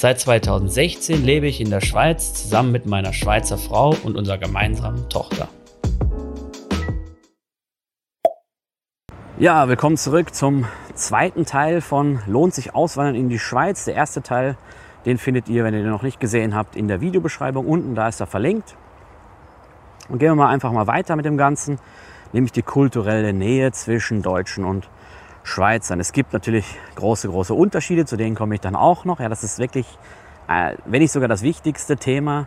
Seit 2016 lebe ich in der Schweiz zusammen mit meiner Schweizer Frau und unserer gemeinsamen Tochter. Ja, willkommen zurück zum zweiten Teil von Lohnt sich Auswandern in die Schweiz. Der erste Teil, den findet ihr, wenn ihr den noch nicht gesehen habt, in der Videobeschreibung unten. Da ist er verlinkt. Und gehen wir mal einfach mal weiter mit dem Ganzen, nämlich die kulturelle Nähe zwischen Deutschen und Schweizern. Es gibt natürlich große, große Unterschiede, zu denen komme ich dann auch noch. Ja, das ist wirklich, äh, wenn nicht sogar das wichtigste Thema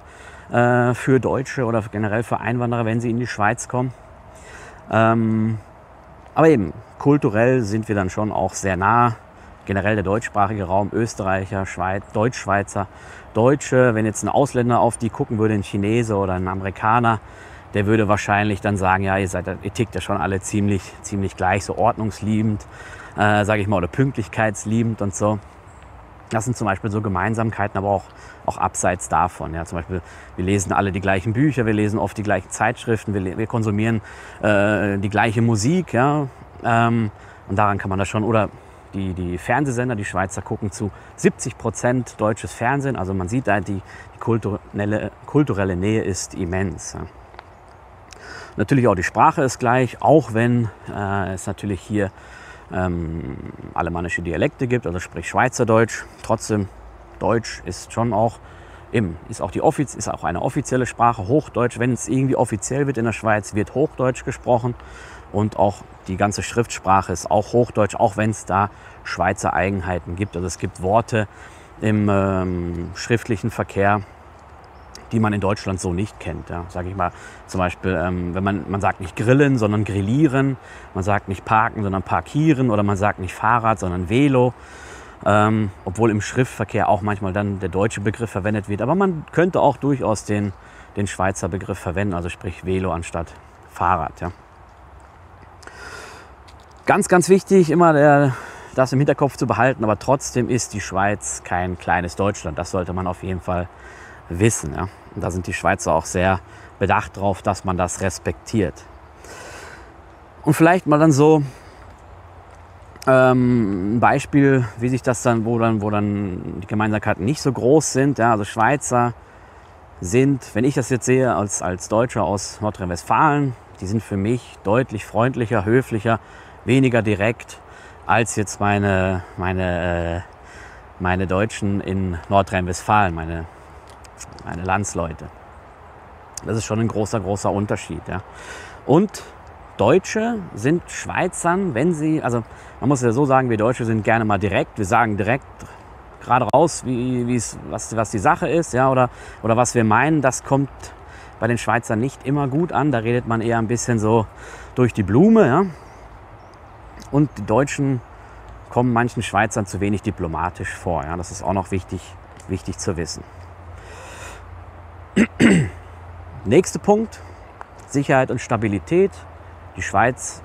äh, für Deutsche oder generell für Einwanderer, wenn sie in die Schweiz kommen. Ähm, aber eben, kulturell sind wir dann schon auch sehr nah. Generell der deutschsprachige Raum, Österreicher, Schweiz, Deutschschweizer, Deutsche. Wenn jetzt ein Ausländer auf die gucken würde, ein Chinese oder ein Amerikaner, der würde wahrscheinlich dann sagen, ja, ihr seid, ihr tickt ja schon alle ziemlich, ziemlich gleich, so ordnungsliebend, äh, sage ich mal, oder pünktlichkeitsliebend und so. Das sind zum Beispiel so Gemeinsamkeiten, aber auch, auch abseits davon. Ja, zum Beispiel, wir lesen alle die gleichen Bücher, wir lesen oft die gleichen Zeitschriften, wir, wir konsumieren äh, die gleiche Musik. Ja, ähm, und daran kann man das schon, oder die, die Fernsehsender, die Schweizer gucken zu 70 Prozent deutsches Fernsehen. Also man sieht da, die, die kulturelle, kulturelle Nähe ist immens. Ja. Natürlich auch die Sprache ist gleich, auch wenn äh, es natürlich hier ähm, alemannische Dialekte gibt, also sprich Schweizerdeutsch. Trotzdem, Deutsch ist schon auch ist auch, die Offiz ist auch eine offizielle Sprache, Hochdeutsch. Wenn es irgendwie offiziell wird in der Schweiz, wird Hochdeutsch gesprochen. Und auch die ganze Schriftsprache ist auch Hochdeutsch, auch wenn es da Schweizer Eigenheiten gibt. Also es gibt Worte im ähm, schriftlichen Verkehr, die man in Deutschland so nicht kennt. Ja. Sage ich mal zum Beispiel, ähm, wenn man, man sagt nicht grillen, sondern grillieren, man sagt nicht parken, sondern parkieren oder man sagt nicht Fahrrad, sondern Velo. Ähm, obwohl im Schriftverkehr auch manchmal dann der deutsche Begriff verwendet wird. Aber man könnte auch durchaus den, den Schweizer Begriff verwenden, also sprich Velo anstatt Fahrrad. Ja. Ganz, ganz wichtig, immer der, das im Hinterkopf zu behalten, aber trotzdem ist die Schweiz kein kleines Deutschland. Das sollte man auf jeden Fall wissen. Ja. Und da sind die Schweizer auch sehr bedacht darauf, dass man das respektiert. Und vielleicht mal dann so ähm, ein Beispiel, wie sich das dann, wo dann, wo dann die Gemeinsamkeiten nicht so groß sind. Ja, also Schweizer sind, wenn ich das jetzt sehe, als, als Deutscher aus Nordrhein-Westfalen, die sind für mich deutlich freundlicher, höflicher, weniger direkt als jetzt meine, meine, äh, meine Deutschen in Nordrhein-Westfalen, meine meine Landsleute. Das ist schon ein großer, großer Unterschied. Ja. Und Deutsche sind Schweizern, wenn sie, also man muss ja so sagen, wir Deutsche sind gerne mal direkt, wir sagen direkt gerade raus, wie, was, was die Sache ist, ja, oder, oder was wir meinen, das kommt bei den Schweizern nicht immer gut an. Da redet man eher ein bisschen so durch die Blume. Ja. Und die Deutschen kommen manchen Schweizern zu wenig diplomatisch vor. Ja. Das ist auch noch wichtig, wichtig zu wissen. Nächster Punkt, Sicherheit und Stabilität. Die Schweiz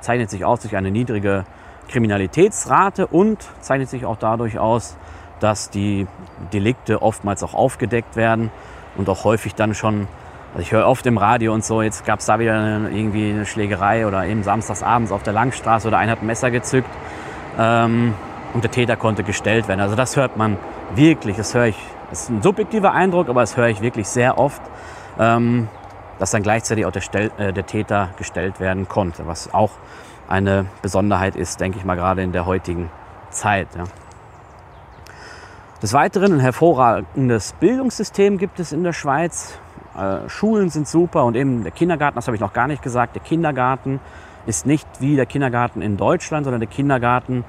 zeichnet sich aus durch eine niedrige Kriminalitätsrate und zeichnet sich auch dadurch aus, dass die Delikte oftmals auch aufgedeckt werden und auch häufig dann schon, also ich höre oft im Radio und so, jetzt gab es da wieder eine, irgendwie eine Schlägerei oder eben samstagsabends auf der Langstraße oder einer hat ein Messer gezückt ähm, und der Täter konnte gestellt werden. Also das hört man wirklich, das höre ich das ist ein subjektiver Eindruck, aber das höre ich wirklich sehr oft, ähm, dass dann gleichzeitig auch der, Stel äh, der Täter gestellt werden konnte, was auch eine Besonderheit ist, denke ich mal, gerade in der heutigen Zeit. Ja. Des Weiteren ein hervorragendes Bildungssystem gibt es in der Schweiz. Äh, Schulen sind super und eben der Kindergarten, das habe ich noch gar nicht gesagt, der Kindergarten ist nicht wie der Kindergarten in Deutschland, sondern der Kindergarten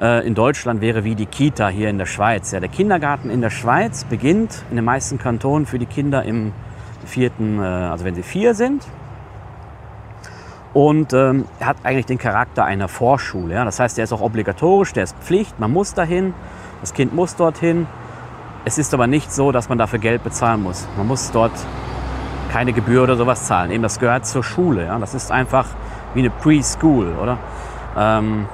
äh, in Deutschland wäre wie die Kita hier in der Schweiz. Ja, der Kindergarten in der Schweiz beginnt in den meisten Kantonen für die Kinder im vierten, äh, also wenn sie vier sind. Und ähm, hat eigentlich den Charakter einer Vorschule. Ja? Das heißt, er ist auch obligatorisch, der ist Pflicht, man muss dahin, das Kind muss dorthin. Es ist aber nicht so, dass man dafür Geld bezahlen muss. Man muss dort keine Gebühr oder sowas zahlen. Eben das gehört zur Schule. Ja? Das ist einfach wie eine Preschool, oder? Ähm,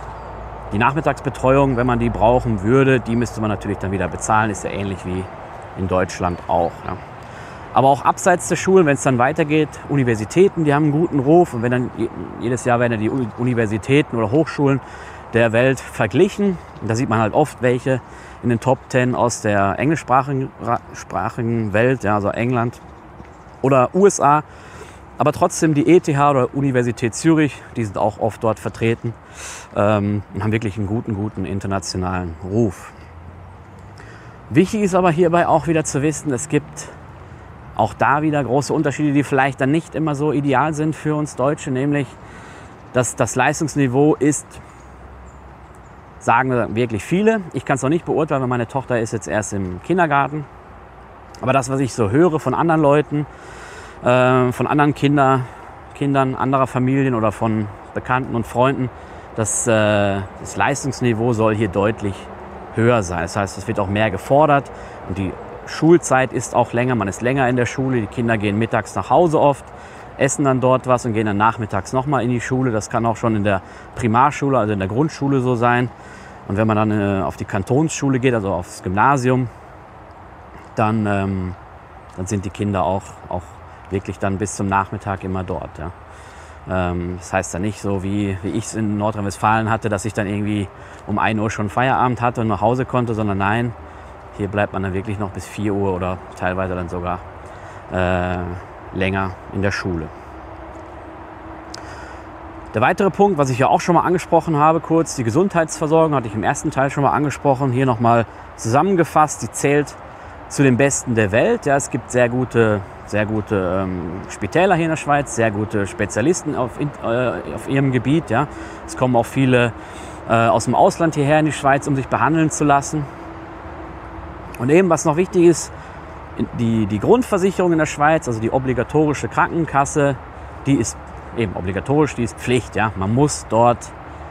die Nachmittagsbetreuung, wenn man die brauchen würde, die müsste man natürlich dann wieder bezahlen. Ist ja ähnlich wie in Deutschland auch. Ja. Aber auch abseits der Schulen, wenn es dann weitergeht, Universitäten, die haben einen guten Ruf. Und wenn dann jedes Jahr werden die Universitäten oder Hochschulen der Welt verglichen. Da sieht man halt oft welche in den Top Ten aus der englischsprachigen Welt, ja, also England oder USA. Aber trotzdem die ETH oder Universität Zürich, die sind auch oft dort vertreten ähm, und haben wirklich einen guten, guten internationalen Ruf. Wichtig ist aber hierbei auch wieder zu wissen, es gibt auch da wieder große Unterschiede, die vielleicht dann nicht immer so ideal sind für uns Deutsche, nämlich dass das Leistungsniveau ist, sagen wirklich viele. Ich kann es noch nicht beurteilen, weil meine Tochter ist jetzt erst im Kindergarten. Aber das, was ich so höre von anderen Leuten, äh, von anderen Kinder, Kindern anderer Familien oder von Bekannten und Freunden, dass äh, das Leistungsniveau soll hier deutlich höher sein. Das heißt, es wird auch mehr gefordert und die Schulzeit ist auch länger. Man ist länger in der Schule. Die Kinder gehen mittags nach Hause oft, essen dann dort was und gehen dann nachmittags nochmal in die Schule. Das kann auch schon in der Primarschule, also in der Grundschule so sein. Und wenn man dann äh, auf die Kantonsschule geht, also aufs Gymnasium, dann, ähm, dann sind die Kinder auch, auch wirklich dann bis zum Nachmittag immer dort. Ja. Ähm, das heißt dann nicht so, wie, wie ich es in Nordrhein-Westfalen hatte, dass ich dann irgendwie um 1 Uhr schon Feierabend hatte und nach Hause konnte, sondern nein, hier bleibt man dann wirklich noch bis 4 Uhr oder teilweise dann sogar äh, länger in der Schule. Der weitere Punkt, was ich ja auch schon mal angesprochen habe, kurz die Gesundheitsversorgung, hatte ich im ersten Teil schon mal angesprochen, hier nochmal zusammengefasst, die zählt zu den besten der Welt. Ja, es gibt sehr gute sehr gute ähm, Spitäler hier in der Schweiz, sehr gute Spezialisten auf, äh, auf ihrem Gebiet. Ja. Es kommen auch viele äh, aus dem Ausland hierher in die Schweiz, um sich behandeln zu lassen. Und eben, was noch wichtig ist, die, die Grundversicherung in der Schweiz, also die obligatorische Krankenkasse, die ist eben obligatorisch, die ist Pflicht. Ja. Man muss dort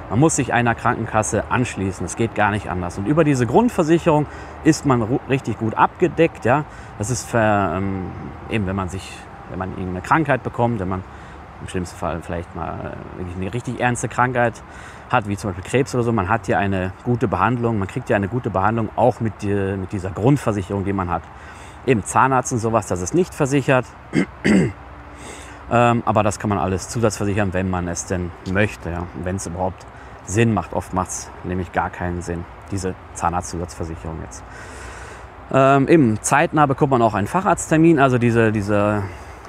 man muss sich einer Krankenkasse anschließen. Es geht gar nicht anders. Und über diese Grundversicherung ist man richtig gut abgedeckt. Ja? Das ist für, ähm, eben, wenn man sich, wenn man irgendeine Krankheit bekommt, wenn man im schlimmsten Fall vielleicht mal äh, eine richtig ernste Krankheit hat, wie zum Beispiel Krebs oder so, man hat hier eine gute Behandlung. Man kriegt ja eine gute Behandlung auch mit, die, mit dieser Grundversicherung, die man hat. Eben Zahnarzt und sowas, das ist nicht versichert. ähm, aber das kann man alles zusatzversichern, wenn man es denn möchte. Ja? Wenn es überhaupt Sinn macht. Oft macht es nämlich gar keinen Sinn, diese Zahnarztzusatzversicherung jetzt. Ähm, Im zeitnah bekommt man auch einen Facharzttermin, also diese, diese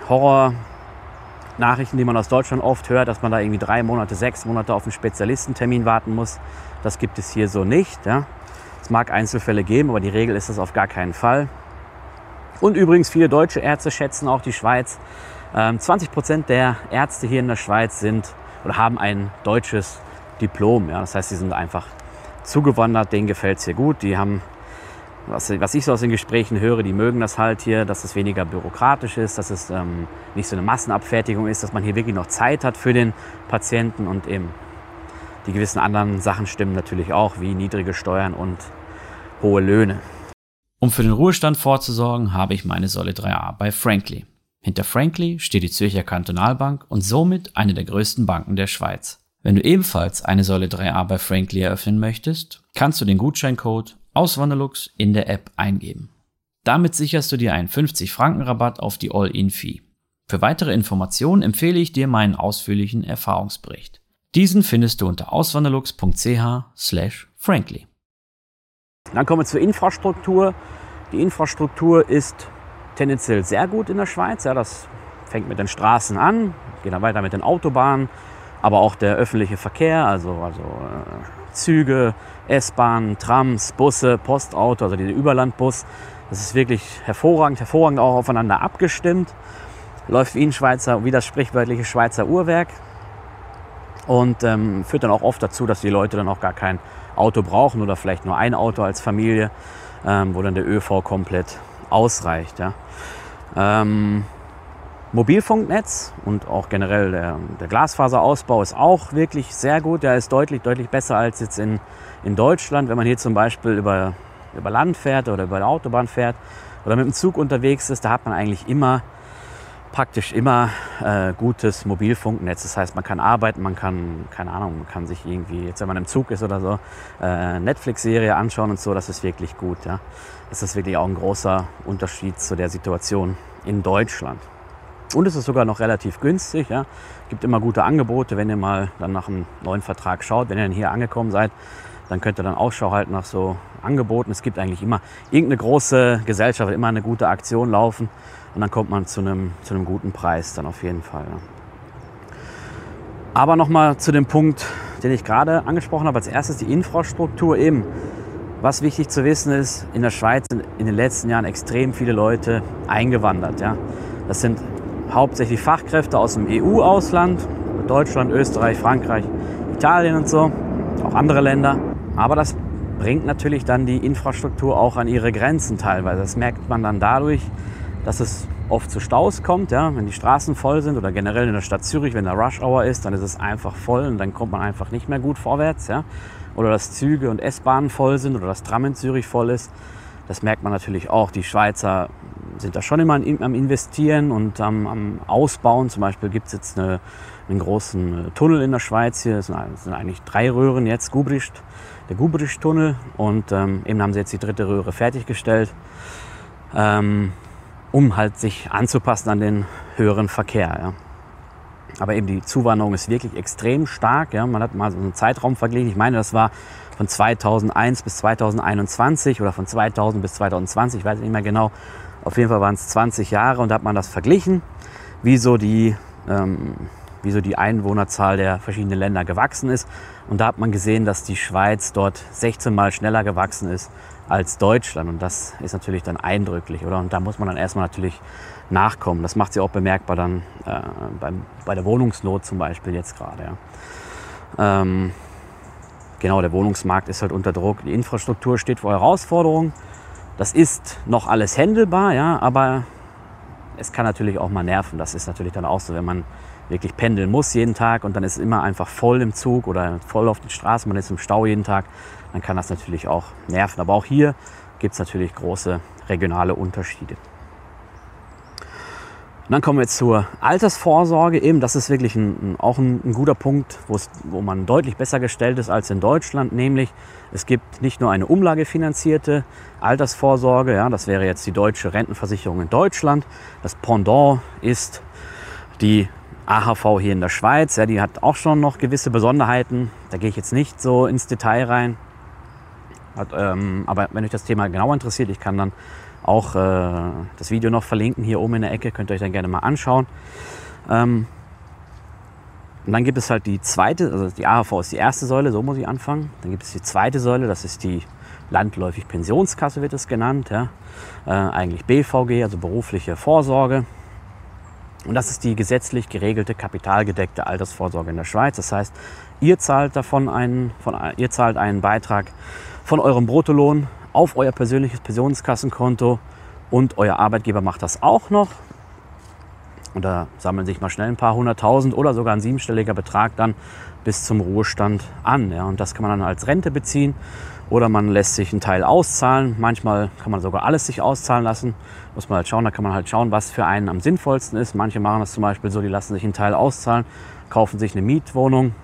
Horror-Nachrichten, die man aus Deutschland oft hört, dass man da irgendwie drei Monate, sechs Monate auf einen Spezialistentermin warten muss. Das gibt es hier so nicht. Ja. Es mag Einzelfälle geben, aber die Regel ist das auf gar keinen Fall. Und übrigens, viele deutsche Ärzte schätzen auch die Schweiz. 20 ähm, Prozent der Ärzte hier in der Schweiz sind oder haben ein deutsches Diplom. Ja. Das heißt, sie sind einfach zugewandert, denen gefällt es hier gut. Die haben, was, was, ich so aus den Gesprächen höre, die mögen das halt hier, dass es weniger bürokratisch ist, dass es ähm, nicht so eine Massenabfertigung ist, dass man hier wirklich noch Zeit hat für den Patienten und eben die gewissen anderen Sachen stimmen natürlich auch, wie niedrige Steuern und hohe Löhne. Um für den Ruhestand vorzusorgen, habe ich meine Säule 3a bei Frankly. Hinter Frankly steht die Zürcher Kantonalbank und somit eine der größten Banken der Schweiz. Wenn du ebenfalls eine Säule 3a bei Frankly eröffnen möchtest, kannst du den Gutscheincode Auswanderlux in der App eingeben. Damit sicherst du dir einen 50 Franken Rabatt auf die All-In-Fee. Für weitere Informationen empfehle ich dir meinen ausführlichen Erfahrungsbericht. Diesen findest du unter auswanderlux.ch/frankly. Dann kommen wir zur Infrastruktur. Die Infrastruktur ist tendenziell sehr gut in der Schweiz. Ja, das fängt mit den Straßen an, geht dann weiter mit den Autobahnen, aber auch der öffentliche Verkehr, also, also äh, Züge, S-Bahnen, Trams, Busse, Postauto, also dieser Überlandbus. Das ist wirklich hervorragend, hervorragend auch aufeinander abgestimmt. Läuft wie ein Schweizer, wie das sprichwörtliche Schweizer Uhrwerk. Und ähm, führt dann auch oft dazu, dass die Leute dann auch gar kein Auto brauchen oder vielleicht nur ein Auto als Familie, ähm, wo dann der ÖV komplett ausreicht. Ja. Ähm, Mobilfunknetz und auch generell der, der, Glasfaserausbau ist auch wirklich sehr gut. Der ist deutlich, deutlich besser als jetzt in, in Deutschland. Wenn man hier zum Beispiel über über Land fährt oder über die Autobahn fährt oder mit dem Zug unterwegs ist, da hat man eigentlich immer praktisch immer äh, gutes Mobilfunknetz. Das heißt, man kann arbeiten, man kann, keine Ahnung, man kann sich irgendwie, jetzt wenn man im Zug ist oder so, äh, Netflix-Serie anschauen und so, das ist wirklich gut. Ja. Das ist wirklich auch ein großer Unterschied zu der Situation in Deutschland. Und es ist sogar noch relativ günstig. Ja. Gibt immer gute Angebote, wenn ihr mal dann nach einem neuen Vertrag schaut. Wenn ihr dann hier angekommen seid, dann könnt ihr dann Ausschau halten nach so Angeboten. Es gibt eigentlich immer irgendeine große Gesellschaft, immer eine gute Aktion laufen. Und dann kommt man zu einem, zu einem guten Preis dann auf jeden Fall. Ja. Aber nochmal zu dem Punkt, den ich gerade angesprochen habe. Als erstes die Infrastruktur eben. Was wichtig zu wissen ist, in der Schweiz sind in den letzten Jahren extrem viele Leute eingewandert. Ja. Das sind hauptsächlich Fachkräfte aus dem EU-Ausland, Deutschland, Österreich, Frankreich, Italien und so, auch andere Länder. Aber das bringt natürlich dann die Infrastruktur auch an ihre Grenzen teilweise. Das merkt man dann dadurch, dass es oft zu Staus kommt, ja, wenn die Straßen voll sind oder generell in der Stadt Zürich, wenn der Rush Hour ist, dann ist es einfach voll und dann kommt man einfach nicht mehr gut vorwärts, ja. Oder dass Züge und S-Bahnen voll sind oder das Tram in Zürich voll ist. Das merkt man natürlich auch. Die Schweizer sind da schon immer am Investieren und am, am Ausbauen. Zum Beispiel gibt es jetzt eine, einen großen äh, Tunnel in der Schweiz hier. Es sind, sind eigentlich drei Röhren jetzt, Gubricht, der Gubricht-Tunnel. Und ähm, eben haben sie jetzt die dritte Röhre fertiggestellt. Ähm, um halt sich anzupassen an den höheren Verkehr. Ja. Aber eben die Zuwanderung ist wirklich extrem stark. Ja. Man hat mal so einen Zeitraum verglichen. Ich meine, das war von 2001 bis 2021 oder von 2000 bis 2020, ich weiß nicht mehr genau. Auf jeden Fall waren es 20 Jahre und da hat man das verglichen, wie so die, ähm, wie die Einwohnerzahl der verschiedenen Länder gewachsen ist. Und da hat man gesehen, dass die Schweiz dort 16 Mal schneller gewachsen ist als Deutschland. Und das ist natürlich dann eindrücklich, oder? Und da muss man dann erstmal natürlich nachkommen. Das macht sie auch bemerkbar dann äh, beim, bei der Wohnungsnot zum Beispiel jetzt gerade. Ja. Ähm, genau, der Wohnungsmarkt ist halt unter Druck. Die Infrastruktur steht vor Herausforderungen. Das ist noch alles händelbar, ja, aber es kann natürlich auch mal nerven. Das ist natürlich dann auch so, wenn man wirklich pendeln muss jeden Tag und dann ist es immer einfach voll im Zug oder voll auf den Straßen, man ist im Stau jeden Tag dann kann das natürlich auch nerven. Aber auch hier gibt es natürlich große regionale Unterschiede. Und dann kommen wir jetzt zur Altersvorsorge. Eben, das ist wirklich ein, auch ein, ein guter Punkt, wo man deutlich besser gestellt ist als in Deutschland. Nämlich, es gibt nicht nur eine umlagefinanzierte Altersvorsorge, ja, das wäre jetzt die deutsche Rentenversicherung in Deutschland. Das Pendant ist die AHV hier in der Schweiz. Ja, die hat auch schon noch gewisse Besonderheiten. Da gehe ich jetzt nicht so ins Detail rein. Hat, ähm, aber wenn euch das Thema genauer interessiert, ich kann dann auch äh, das Video noch verlinken hier oben in der Ecke, könnt ihr euch dann gerne mal anschauen. Ähm, und dann gibt es halt die zweite, also die AHV ist die erste Säule, so muss ich anfangen. Dann gibt es die zweite Säule, das ist die landläufig Pensionskasse wird es genannt. Ja. Äh, eigentlich BVG, also berufliche Vorsorge. Und das ist die gesetzlich geregelte kapitalgedeckte Altersvorsorge in der Schweiz. Das heißt, ihr zahlt davon einen, von, ihr zahlt einen Beitrag von eurem Bruttolohn auf euer persönliches Pensionskassenkonto und euer Arbeitgeber macht das auch noch. Und da sammeln sich mal schnell ein paar hunderttausend oder sogar ein siebenstelliger Betrag dann bis zum Ruhestand an. Ja. Und das kann man dann als Rente beziehen oder man lässt sich einen Teil auszahlen. Manchmal kann man sogar alles sich auszahlen lassen. Muss man halt schauen, da kann man halt schauen, was für einen am sinnvollsten ist. Manche machen das zum Beispiel so, die lassen sich einen Teil auszahlen, kaufen sich eine Mietwohnung,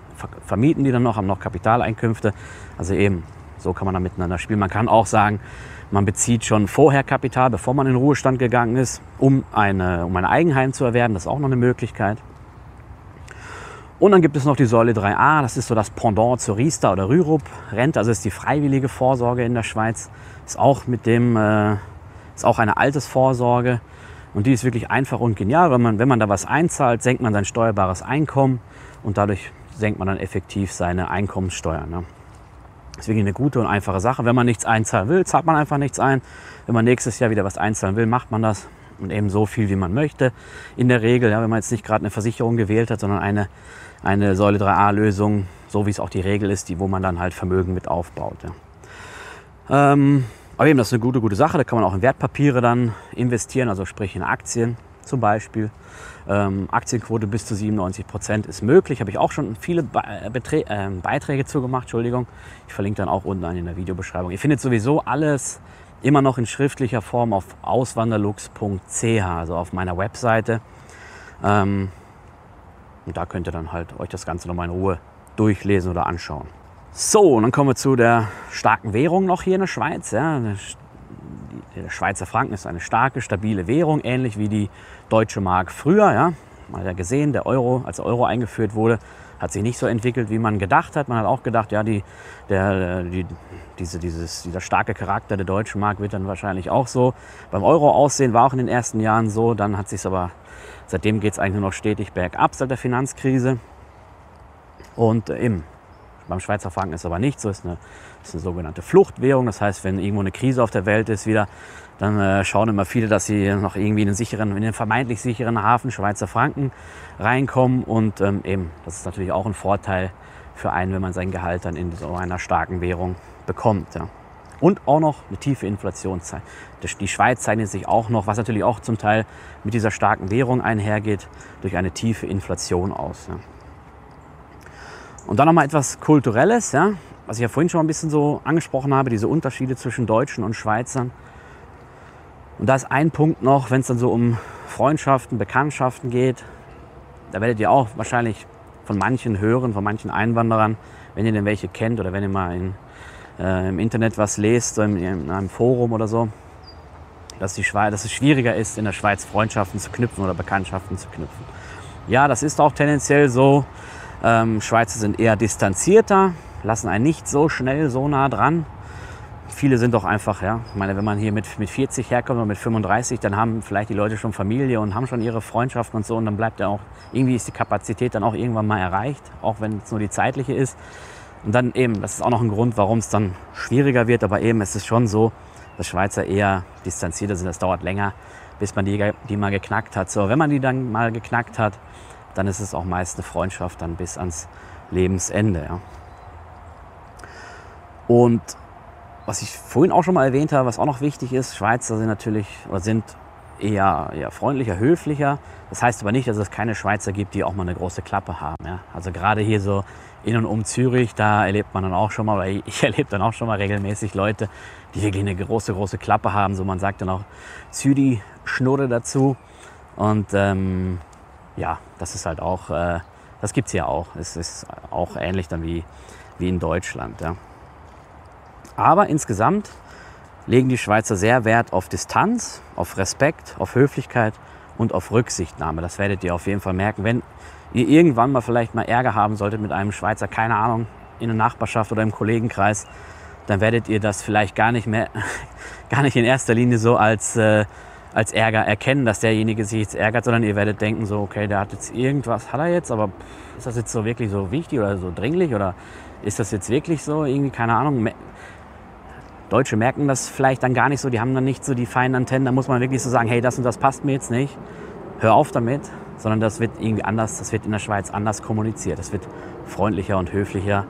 vermieten die dann noch, haben noch Kapitaleinkünfte. Also eben so kann man da miteinander spielen. Man kann auch sagen, man bezieht schon vorher Kapital, bevor man in den Ruhestand gegangen ist, um, eine, um ein Eigenheim zu erwerben. Das ist auch noch eine Möglichkeit. Und dann gibt es noch die Säule 3a, das ist so das Pendant zur Riester oder Rürup-Rente, also ist die freiwillige Vorsorge in der Schweiz. Ist auch mit dem, äh, ist auch eine Altersvorsorge. Und die ist wirklich einfach und genial. Wenn man, wenn man da was einzahlt, senkt man sein steuerbares Einkommen und dadurch senkt man dann effektiv seine Einkommenssteuer. Ne? Das ist wirklich eine gute und einfache Sache. Wenn man nichts einzahlen will, zahlt man einfach nichts ein. Wenn man nächstes Jahr wieder was einzahlen will, macht man das. Und eben so viel, wie man möchte. In der Regel, ja, wenn man jetzt nicht gerade eine Versicherung gewählt hat, sondern eine, eine Säule 3a-Lösung, so wie es auch die Regel ist, die, wo man dann halt Vermögen mit aufbaut. Ja. Ähm, aber eben, das ist eine gute, gute Sache. Da kann man auch in Wertpapiere dann investieren, also sprich in Aktien. Zum Beispiel. Ähm, Aktienquote bis zu 97 Prozent ist möglich. Habe ich auch schon viele Be äh, Beiträge zu gemacht. Entschuldigung. Ich verlinke dann auch unten in der Videobeschreibung. Ihr findet sowieso alles immer noch in schriftlicher Form auf auswanderlux.ch, also auf meiner Webseite. Ähm, und da könnt ihr dann halt euch das Ganze nochmal in Ruhe durchlesen oder anschauen. So, und dann kommen wir zu der starken Währung noch hier in der Schweiz. Ja. Der Schweizer Franken ist eine starke, stabile Währung, ähnlich wie die deutsche Mark früher. Ja. Man hat ja gesehen, der Euro, als der Euro eingeführt wurde, hat sich nicht so entwickelt, wie man gedacht hat. Man hat auch gedacht, ja, die, der, die, diese, dieses, dieser starke Charakter der deutschen Mark wird dann wahrscheinlich auch so beim Euro aussehen, war auch in den ersten Jahren so. Dann hat sich aber, seitdem geht es eigentlich nur noch stetig bergab seit der Finanzkrise. Und äh, eben, beim Schweizer Franken ist aber nicht so, ist eine, ist eine sogenannte Fluchtwährung. Das heißt, wenn irgendwo eine Krise auf der Welt ist wieder, dann äh, schauen immer viele, dass sie noch irgendwie in den sicheren, in den vermeintlich sicheren Hafen Schweizer Franken reinkommen. Und ähm, eben, das ist natürlich auch ein Vorteil für einen, wenn man sein Gehalt dann in so einer starken Währung bekommt. Ja. Und auch noch eine tiefe Inflationszeit. Die Schweiz zeichnet sich auch noch, was natürlich auch zum Teil mit dieser starken Währung einhergeht, durch eine tiefe Inflation aus. Ja. Und dann nochmal etwas Kulturelles, ja, was ich ja vorhin schon ein bisschen so angesprochen habe, diese Unterschiede zwischen Deutschen und Schweizern. Und da ist ein Punkt noch, wenn es dann so um Freundschaften, Bekanntschaften geht, da werdet ihr auch wahrscheinlich von manchen hören, von manchen Einwanderern, wenn ihr denn welche kennt oder wenn ihr mal in, äh, im Internet was lest, in, in, einem Forum oder so, dass, die dass es schwieriger ist, in der Schweiz Freundschaften zu knüpfen oder Bekanntschaften zu knüpfen. Ja, das ist auch tendenziell so. Ähm, Schweizer sind eher distanzierter, lassen einen nicht so schnell so nah dran. Viele sind doch einfach, ja, ich meine, wenn man hier mit, mit 40 herkommt oder mit 35, dann haben vielleicht die Leute schon Familie und haben schon ihre Freundschaften und so und dann bleibt ja auch, irgendwie ist die Kapazität dann auch irgendwann mal erreicht, auch wenn es nur die zeitliche ist. Und dann eben, das ist auch noch ein Grund, warum es dann schwieriger wird, aber eben es ist schon so, dass Schweizer eher distanzierter sind. Das dauert länger, bis man die, die mal geknackt hat. So, wenn man die dann mal geknackt hat, dann ist es auch meist eine Freundschaft dann bis ans Lebensende. Ja. Und was ich vorhin auch schon mal erwähnt habe, was auch noch wichtig ist, Schweizer sind natürlich oder sind eher, eher freundlicher, höflicher. Das heißt aber nicht, dass es keine Schweizer gibt, die auch mal eine große Klappe haben. Ja. Also gerade hier so in und um Zürich, da erlebt man dann auch schon mal, oder ich erlebe dann auch schon mal regelmäßig Leute, die wirklich eine große, große Klappe haben. So man sagt dann auch Züdi-Schnurre dazu. Und ähm, ja, das ist halt auch, äh, das gibt es hier auch. Es ist auch ähnlich dann wie, wie in Deutschland. Ja. Aber insgesamt legen die Schweizer sehr Wert auf Distanz, auf Respekt, auf Höflichkeit und auf Rücksichtnahme. Das werdet ihr auf jeden Fall merken. Wenn ihr irgendwann mal vielleicht mal Ärger haben solltet mit einem Schweizer, keine Ahnung, in der Nachbarschaft oder im Kollegenkreis, dann werdet ihr das vielleicht gar nicht mehr, gar nicht in erster Linie so als äh, als Ärger erkennen, dass derjenige sich jetzt ärgert, sondern ihr werdet denken, so, okay, der hat jetzt irgendwas, hat er jetzt, aber ist das jetzt so wirklich so wichtig oder so dringlich oder ist das jetzt wirklich so, irgendwie, keine Ahnung. Deutsche merken das vielleicht dann gar nicht so, die haben dann nicht so die feinen Antennen, da muss man wirklich so sagen, hey, das und das passt mir jetzt nicht, hör auf damit, sondern das wird irgendwie anders, das wird in der Schweiz anders kommuniziert, das wird freundlicher und höflicher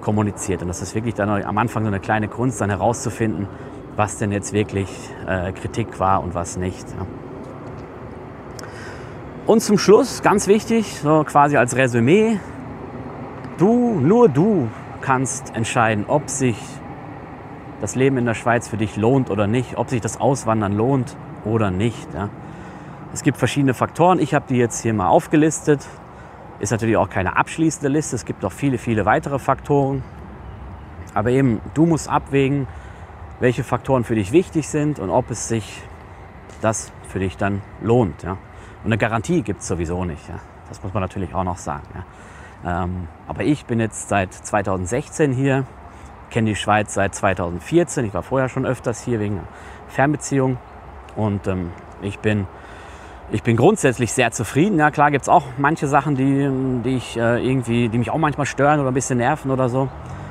kommuniziert und das ist wirklich dann am Anfang so eine kleine Kunst, dann herauszufinden, was denn jetzt wirklich äh, Kritik war und was nicht. Ja. Und zum Schluss, ganz wichtig, so quasi als Resümee, du, nur du kannst entscheiden, ob sich das Leben in der Schweiz für dich lohnt oder nicht, ob sich das Auswandern lohnt oder nicht. Ja. Es gibt verschiedene Faktoren, ich habe die jetzt hier mal aufgelistet. Ist natürlich auch keine abschließende Liste, es gibt noch viele, viele weitere Faktoren. Aber eben, du musst abwägen, welche Faktoren für dich wichtig sind und ob es sich das für dich dann lohnt. Ja. Und eine Garantie gibt es sowieso nicht. Ja. Das muss man natürlich auch noch sagen. Ja. Ähm, aber ich bin jetzt seit 2016 hier, kenne die Schweiz seit 2014. Ich war vorher schon öfters hier wegen Fernbeziehung und ähm, ich bin ich bin grundsätzlich sehr zufrieden. Ja, klar gibt es auch manche Sachen, die, die, ich, äh, irgendwie, die mich auch manchmal stören oder ein bisschen nerven oder so.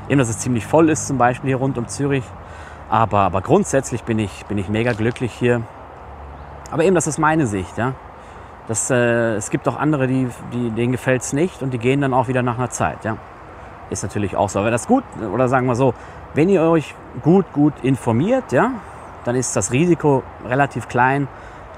Eben, dass es ziemlich voll ist, zum Beispiel hier rund um Zürich. Aber, aber grundsätzlich bin ich, bin ich mega glücklich hier. Aber eben, das ist meine Sicht. Ja? Das, äh, es gibt auch andere, die, die, denen gefällt es nicht und die gehen dann auch wieder nach einer Zeit. Ja? Ist natürlich auch so. Aber das gut, oder sagen wir so, wenn ihr euch gut, gut informiert, ja, dann ist das Risiko relativ klein,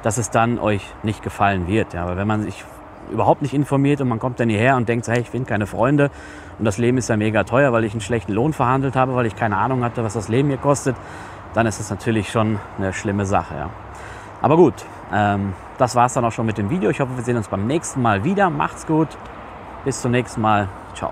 dass es dann euch nicht gefallen wird. Ja, aber wenn man sich überhaupt nicht informiert und man kommt dann hierher und denkt, hey, ich finde keine Freunde und das Leben ist ja mega teuer, weil ich einen schlechten Lohn verhandelt habe, weil ich keine Ahnung hatte, was das Leben hier kostet, dann ist es natürlich schon eine schlimme Sache. Ja. Aber gut, ähm, das war es dann auch schon mit dem Video. Ich hoffe, wir sehen uns beim nächsten Mal wieder. Macht's gut. Bis zum nächsten Mal. Ciao.